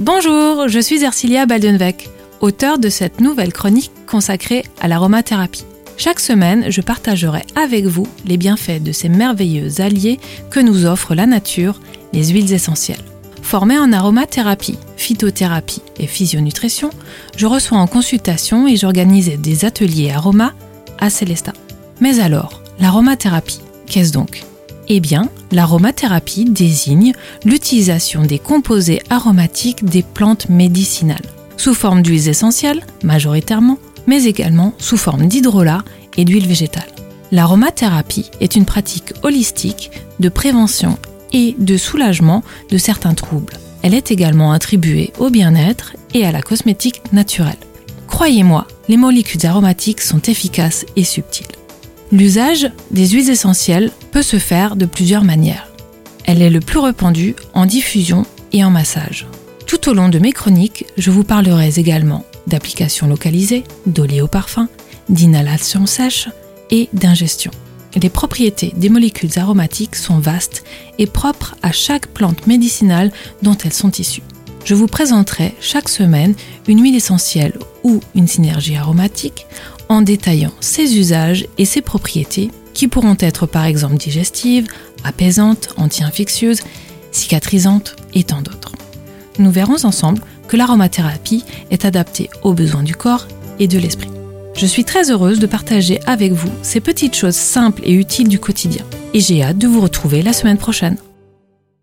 Bonjour, je suis Ercilia Baldenweg, auteur de cette nouvelle chronique consacrée à l'aromathérapie. Chaque semaine, je partagerai avec vous les bienfaits de ces merveilleux alliés que nous offre la nature, les huiles essentielles. Formée en aromathérapie, phytothérapie et physionutrition, je reçois en consultation et j'organise des ateliers aroma à Célestat. Mais alors, l'aromathérapie, qu'est-ce donc? Eh bien, l'aromathérapie désigne l'utilisation des composés aromatiques des plantes médicinales, sous forme d'huiles essentielles, majoritairement, mais également sous forme d'hydrolat et d'huile végétale. L'aromathérapie est une pratique holistique de prévention et de soulagement de certains troubles. Elle est également attribuée au bien-être et à la cosmétique naturelle. Croyez-moi, les molécules aromatiques sont efficaces et subtiles. L'usage des huiles essentielles peut se faire de plusieurs manières. Elle est le plus répandue en diffusion et en massage. Tout au long de mes chroniques, je vous parlerai également d'applications localisées, d'olé au parfum, d'inhalation sèche et d'ingestion. Les propriétés des molécules aromatiques sont vastes et propres à chaque plante médicinale dont elles sont issues. Je vous présenterai chaque semaine une huile essentielle ou une synergie aromatique en détaillant ses usages et ses propriétés qui pourront être par exemple digestives, apaisantes, anti-infectieuses, cicatrisantes et tant d'autres. Nous verrons ensemble que l'aromathérapie est adaptée aux besoins du corps et de l'esprit. Je suis très heureuse de partager avec vous ces petites choses simples et utiles du quotidien. Et j'ai hâte de vous retrouver la semaine prochaine.